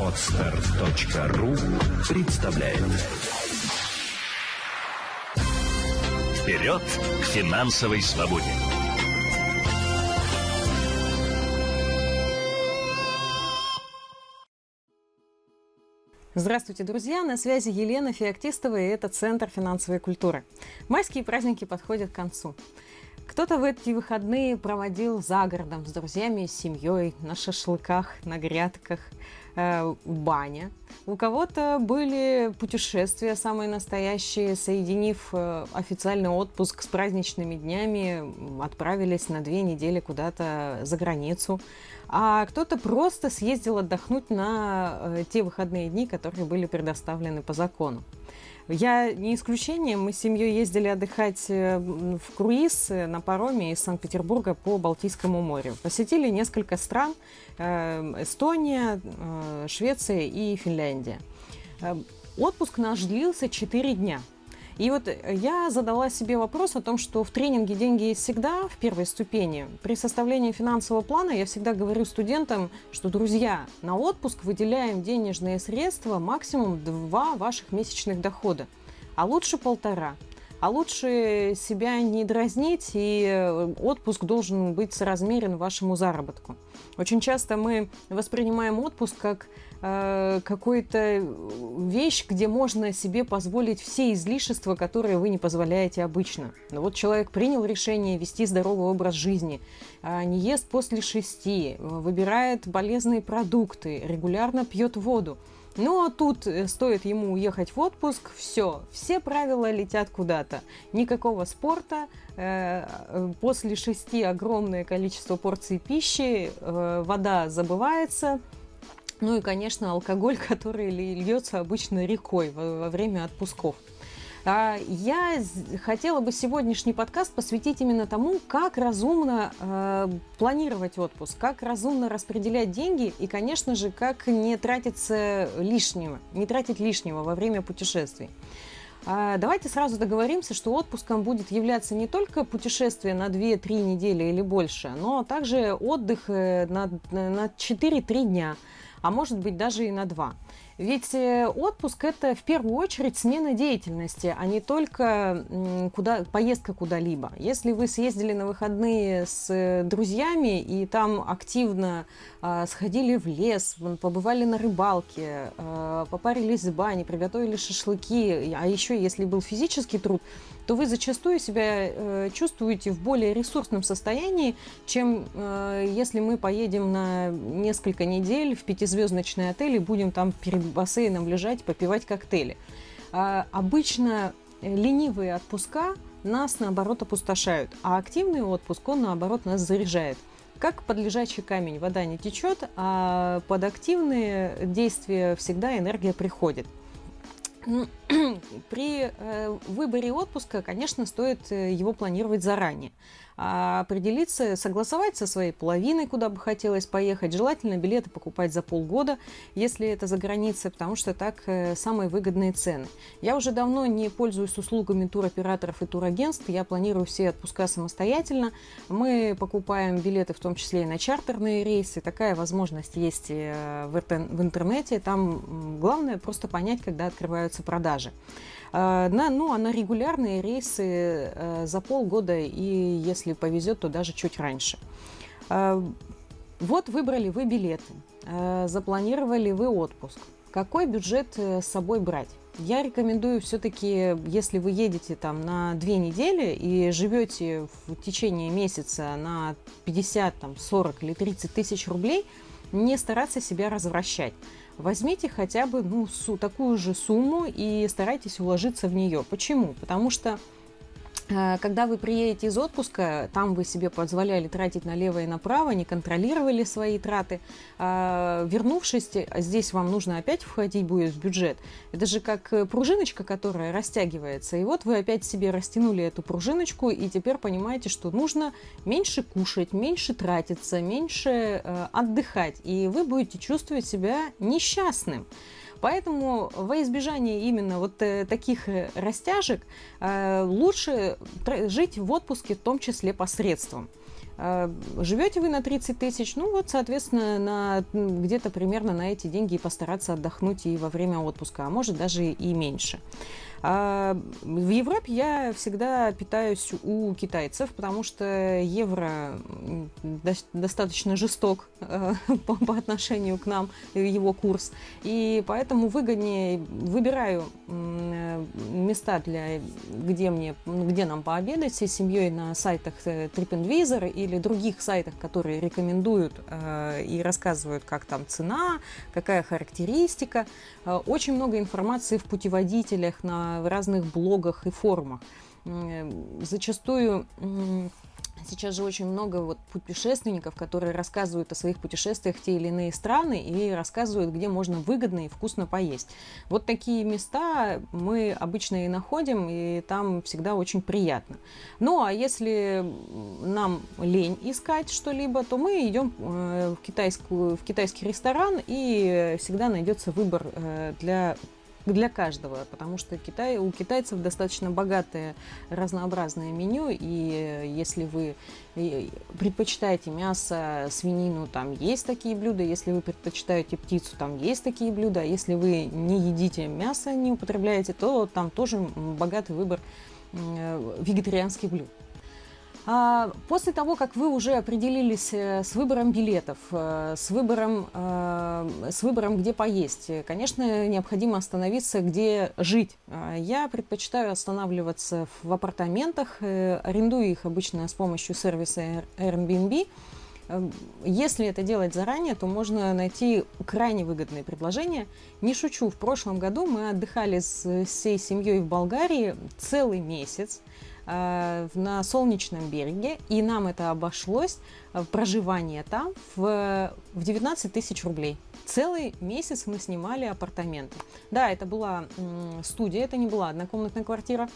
Отстар.ру представляет Вперед к финансовой свободе! Здравствуйте, друзья! На связи Елена Феоктистова, и это Центр финансовой культуры. Майские праздники подходят к концу. Кто-то в эти выходные проводил за городом с друзьями и семьей, на шашлыках, на грядках, э, баня. У кого-то были путешествия самые настоящие, соединив э, официальный отпуск с праздничными днями, отправились на две недели куда-то за границу. А кто-то просто съездил отдохнуть на э, те выходные дни, которые были предоставлены по закону. Я не исключение. Мы с семьей ездили отдыхать э, в круиз э, на пароме из Санкт-Петербурга по Балтийскому морю. Посетили несколько стран. Э, Эстония, Швеция и Финляндия. Отпуск наш длился 4 дня. И вот я задала себе вопрос о том, что в тренинге «Деньги есть всегда» в первой ступени при составлении финансового плана я всегда говорю студентам, что, друзья, на отпуск выделяем денежные средства максимум два ваших месячных дохода, а лучше полтора – а лучше себя не дразнить, и э, отпуск должен быть соразмерен вашему заработку. Очень часто мы воспринимаем отпуск как э, какую-то вещь, где можно себе позволить все излишества, которые вы не позволяете обычно. Но вот человек принял решение вести здоровый образ жизни, э, не ест после шести, выбирает полезные продукты, регулярно пьет воду. Ну а тут э, стоит ему уехать в отпуск, все, все правила летят куда-то. Никакого спорта, э, э, после шести огромное количество порций пищи, вода забывается, ну и, конечно, алкоголь, который льется обычно рекой во время отпусков. А, я хотела бы сегодняшний подкаст посвятить именно тому, как разумно э, планировать отпуск, как разумно распределять деньги и, конечно же, как не тратиться лишнего, не тратить лишнего во время путешествий. А, давайте сразу договоримся, что отпуском будет являться не только путешествие на 2-3 недели или больше, но также отдых э, на, на 4-3 дня, а может быть даже и на 2. Ведь э, отпуск это в первую очередь смена деятельности, а не только куда, поездка куда-либо. Если вы съездили на выходные с э, друзьями и там активно э, сходили в лес, побывали на рыбалке, э, попарились в бане, приготовили шашлыки, а еще если был физический труд, то вы зачастую себя э, чувствуете в более ресурсном состоянии, чем э, если мы поедем на несколько недель в пятизвездочный отель и будем там перед бассейном лежать, попивать коктейли. А, обычно ленивые отпуска нас, наоборот, опустошают, а активный отпуск, он, наоборот, нас заряжает. Как под лежачий камень вода не течет, а под активные действия всегда энергия приходит. При э, выборе отпуска, конечно, стоит э, его планировать заранее. А определиться, согласовать со своей половиной, куда бы хотелось поехать. Желательно билеты покупать за полгода, если это за границей, потому что так э, самые выгодные цены. Я уже давно не пользуюсь услугами туроператоров и турагентств. Я планирую все отпуска самостоятельно. Мы покупаем билеты в том числе и на чартерные рейсы. Такая возможность есть в интернете. Там главное просто понять, когда открываются продажи. А, на, ну, а на регулярные рейсы э, за полгода и, если повезет, то даже чуть раньше. А, вот выбрали вы билеты, э, запланировали вы отпуск. Какой бюджет э, с собой брать? Я рекомендую все-таки, если вы едете там на две недели и живете в течение месяца на 50, там, 40 или 30 тысяч рублей, не стараться себя развращать возьмите хотя бы ну, такую же сумму и старайтесь уложиться в нее. Почему? Потому что когда вы приедете из отпуска, там вы себе позволяли тратить налево и направо, не контролировали свои траты. А, вернувшись, здесь вам нужно опять входить будет в бюджет. Это же как э, пружиночка, которая растягивается. И вот вы опять себе растянули эту пружиночку, и теперь понимаете, что нужно меньше кушать, меньше тратиться, меньше э, отдыхать. И вы будете чувствовать себя несчастным. Поэтому во избежание именно вот э, таких э, растяжек э, лучше жить в отпуске в том числе посредством. Живете вы на 30 тысяч, ну вот, соответственно, на, где-то примерно на эти деньги и постараться отдохнуть и во время отпуска, а может даже и меньше. А в Европе я всегда питаюсь у китайцев, потому что евро достаточно жесток э, по, по отношению к нам, его курс. И поэтому выгоднее выбираю места, для, где, мне, где нам пообедать всей семьей на сайтах э, TripAdvisor или других сайтах, которые рекомендуют э, и рассказывают, как там цена, какая характеристика. Очень много информации в путеводителях на в разных блогах и форумах. Зачастую Сейчас же очень много вот путешественников, которые рассказывают о своих путешествиях в те или иные страны и рассказывают, где можно выгодно и вкусно поесть. Вот такие места мы обычно и находим, и там всегда очень приятно. Ну, а если нам лень искать что-либо, то мы идем э, в, китайскую, в китайский ресторан, и всегда найдется выбор э, для для каждого, потому что Китай, у китайцев достаточно богатое разнообразное меню, и если вы предпочитаете мясо, свинину, там есть такие блюда, если вы предпочитаете птицу, там есть такие блюда, а если вы не едите мясо, не употребляете, то там тоже богатый выбор вегетарианских блюд. А, после того, как вы уже определились э, с выбором билетов, э, с выбором, э, с выбором, где поесть, конечно, необходимо остановиться, где жить. А, я предпочитаю останавливаться в апартаментах, арендую их обычно с помощью сервиса Airbnb. Если это делать заранее, то можно найти крайне выгодные предложения. Не шучу, в прошлом году мы отдыхали с всей семьей в Болгарии целый месяц. Э, на солнечном береге, и нам это обошлось, э, проживание там, в, в 19 тысяч рублей. Целый месяц мы снимали апартаменты. Да, это была студия, это не была однокомнатная квартира,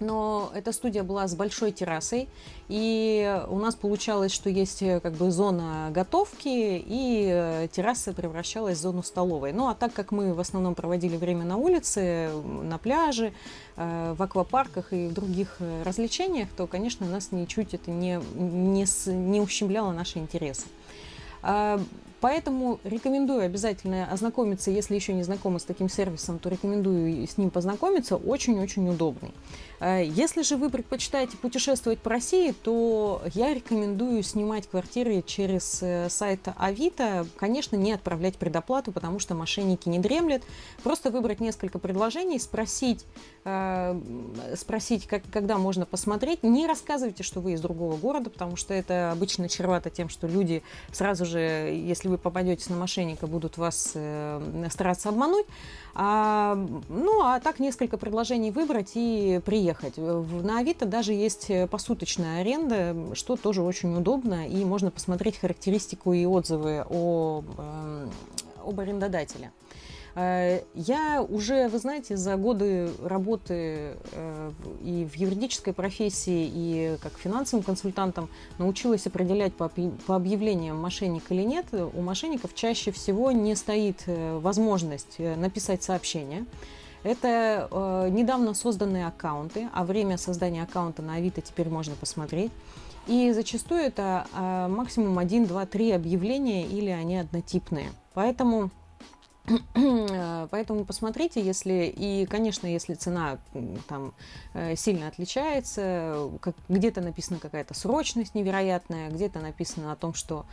но эта студия была с большой террасой, и у нас получалось, что есть э, как бы зона готовки, и э, терраса превращалась в зону столовой. Ну а так как мы в основном проводили время на улице, на пляже, э, в аквапарках и в других развлечениях, то, конечно, нас ничуть это не, не, не ущемляло наши интересы. Поэтому рекомендую обязательно ознакомиться, если еще не знакомы с таким сервисом, то рекомендую с ним познакомиться, очень-очень удобный. Э, если же вы предпочитаете путешествовать по России, то я рекомендую снимать квартиры через э, сайт Авито. Конечно, не отправлять предоплату, потому что мошенники не дремлят. Просто выбрать несколько предложений, спросить, э, спросить как, когда можно посмотреть. Не рассказывайте, что вы из другого города, потому что это обычно чревато тем, что люди сразу же, если вы попадете на мошенника, будут вас э, стараться обмануть. А, ну, а так несколько предложений выбрать и приехать. На Авито даже есть посуточная аренда, что тоже очень удобно, и можно посмотреть характеристику и отзывы о, э, об арендодателе. Э, я уже, вы знаете, за годы работы э, и в юридической профессии, и как финансовым консультантом научилась определять по объявлениям мошенник или нет. У мошенников чаще всего не стоит э, возможность написать сообщение. Это э, недавно созданные аккаунты, а время создания аккаунта на Авито теперь можно посмотреть. И зачастую это э, максимум 1, 2, 3 объявления или они однотипные. Поэтому Поэтому посмотрите, если и, конечно, если цена там э, сильно отличается, как, где-то написана какая-то срочность невероятная, где-то написано о том, что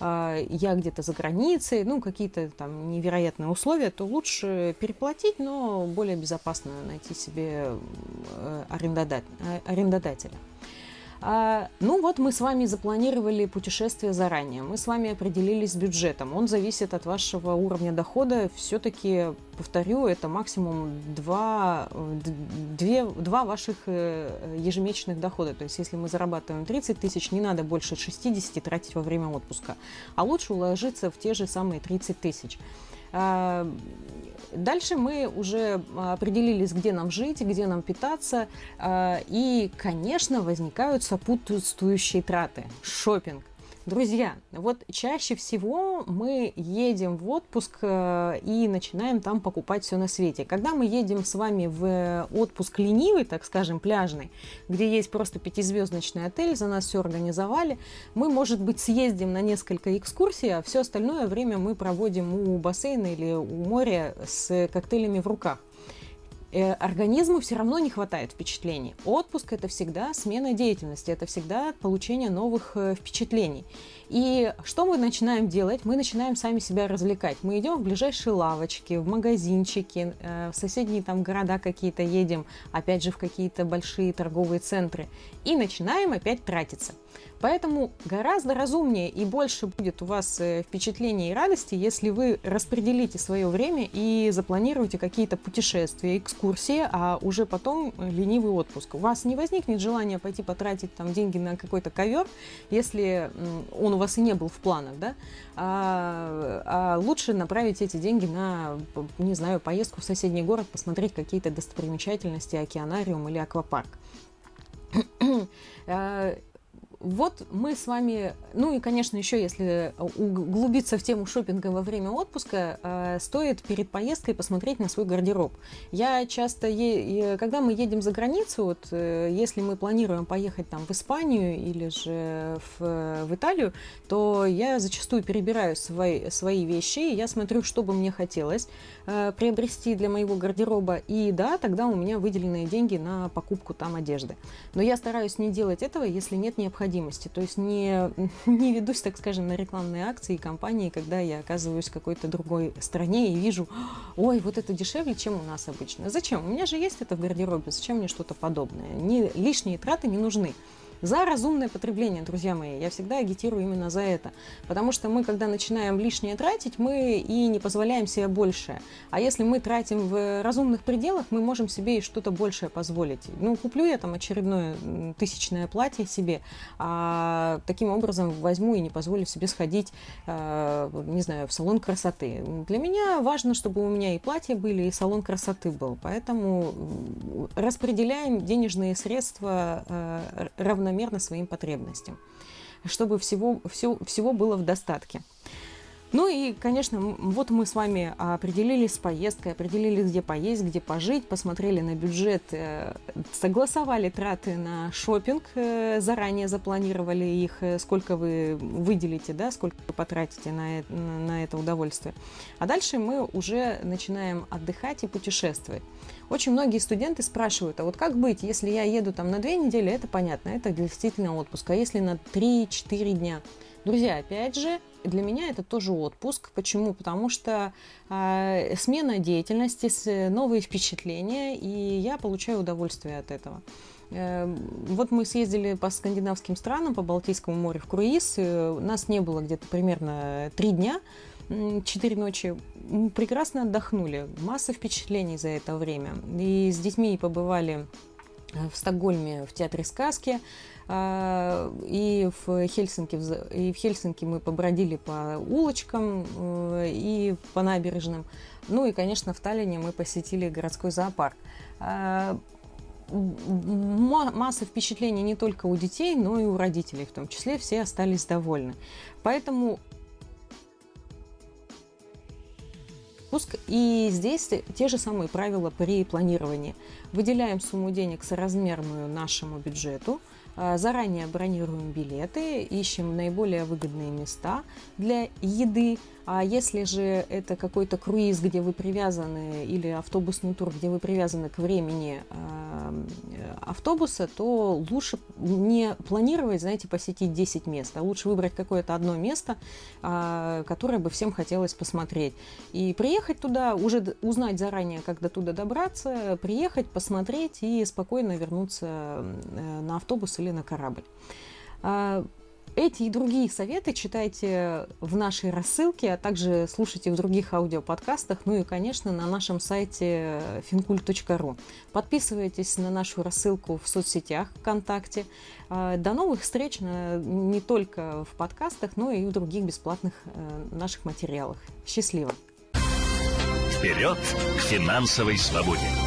э, я где-то за границей, ну какие-то там невероятные условия, то лучше переплатить, но более безопасно найти себе э, арендодателя. А, ну вот мы с вами запланировали путешествие заранее, мы с вами определились с бюджетом. Он зависит от вашего уровня дохода. Все-таки, повторю, это максимум 2, 2, 2 ваших э, ежемесячных дохода. То есть если мы зарабатываем 30 тысяч, не надо больше 60 тратить во время отпуска, а лучше уложиться в те же самые 30 тысяч. А, дальше мы уже определились, где нам жить, где нам питаться. А, и, конечно, возникают сопутствующие траты. Шопинг. Друзья, вот чаще всего мы едем в отпуск э, и начинаем там покупать все на свете. Когда мы едем с вами в отпуск ленивый, так скажем, пляжный, где есть просто пятизвездочный отель, за нас все организовали, мы, может быть, съездим на несколько экскурсий, а все остальное время мы проводим у бассейна или у моря с коктейлями в руках. Э, организму все равно не хватает впечатлений. Отпуск это всегда смена деятельности, это всегда получение новых э, впечатлений. И что мы начинаем делать? Мы начинаем сами себя развлекать. Мы идем в ближайшие лавочки, в магазинчики, э, в соседние там города какие-то едем, опять же в какие-то большие торговые центры и начинаем опять тратиться. Поэтому гораздо разумнее и больше будет у вас э, впечатлений и радости, если вы распределите свое время и запланируете какие-то путешествия, экскурсии, а уже потом ленивый отпуск. У вас не возникнет желания пойти потратить там деньги на какой-то ковер, если он у вас и не был в планах, да? А, а лучше направить эти деньги на, не знаю, поездку в соседний город, посмотреть какие-то достопримечательности, океанариум или аквапарк. Вот мы с вами, ну и, конечно, еще если углубиться в тему шопинга во время отпуска, э, стоит перед поездкой посмотреть на свой гардероб. Я часто, е- когда мы едем за границу, вот э, если мы планируем поехать там в Испанию или же в, в Италию, то я зачастую перебираю свои, свои вещи, и я смотрю, что бы мне хотелось э, приобрести для моего гардероба, и да, тогда у меня выделенные деньги на покупку там одежды. Но я стараюсь не делать этого, если нет необходимости необходимости. То есть не, не ведусь, так скажем, на рекламные акции и компании, когда я оказываюсь в какой-то другой стране и вижу, ой, вот это дешевле, чем у нас обычно. Зачем? У меня же есть это в гардеробе, зачем мне что-то подобное? Не, лишние траты не нужны за разумное потребление, друзья мои. Я всегда агитирую именно за это. Потому что мы, когда начинаем лишнее тратить, мы и не позволяем себе большее. А если мы тратим в разумных пределах, мы можем себе и что-то большее позволить. Ну, куплю я там очередное тысячное платье себе, а таким образом возьму и не позволю себе сходить, э, не знаю, в салон красоты. Для меня важно, чтобы у меня и платья были, и салон красоты был. Поэтому распределяем денежные средства э, равномерно равномерно своим потребностям, чтобы всего, все, всего было в достатке. Ну и, конечно, вот мы с вами определились с поездкой, определились, где поесть, где пожить, посмотрели на бюджет, э, согласовали траты на шопинг, э, заранее запланировали их, э, сколько вы выделите, да, сколько вы потратите на, на это удовольствие. А дальше мы уже начинаем отдыхать и путешествовать. Очень многие студенты спрашивают, а вот как быть, если я еду там на две недели, это понятно, это действительно отпуск, а если на 3-4 дня? Друзья, опять же, для меня это тоже отпуск. Почему? Потому что э, смена деятельности, новые впечатления, и я получаю удовольствие от этого. Э, вот мы съездили по скандинавским странам, по Балтийскому морю в круиз. У нас не было где-то примерно три дня четыре ночи прекрасно отдохнули. Масса впечатлений за это время. И с детьми побывали э, в Стокгольме в театре сказки, а, и в Хельсинки, и в Хельсинки мы побродили по улочкам э, и по набережным. Ну и, конечно, в Таллине мы посетили городской зоопарк а, масса впечатлений не только у детей, но и у родителей в том числе. Все остались довольны. Поэтому отпуск. И здесь те же самые правила при планировании. Выделяем сумму денег соразмерную нашему бюджету, а, заранее бронируем билеты, ищем наиболее выгодные места для еды, а если же это какой-то круиз, где вы привязаны, или автобусный тур, где вы привязаны к времени э, автобуса, то лучше не планировать, знаете, посетить 10 мест, а лучше выбрать какое-то одно место, э, которое бы всем хотелось посмотреть. И приехать туда, уже узнать заранее, как до туда добраться, приехать, посмотреть и спокойно вернуться э, на автобус или на корабль. Эти и другие советы читайте в нашей рассылке, а также слушайте в других аудиоподкастах, ну и, конечно, на нашем сайте fincult.ru. Подписывайтесь на нашу рассылку в соцсетях ВКонтакте. А, до новых встреч не только в подкастах, но и в других бесплатных э, наших материалах. Счастливо! Вперед к финансовой свободе!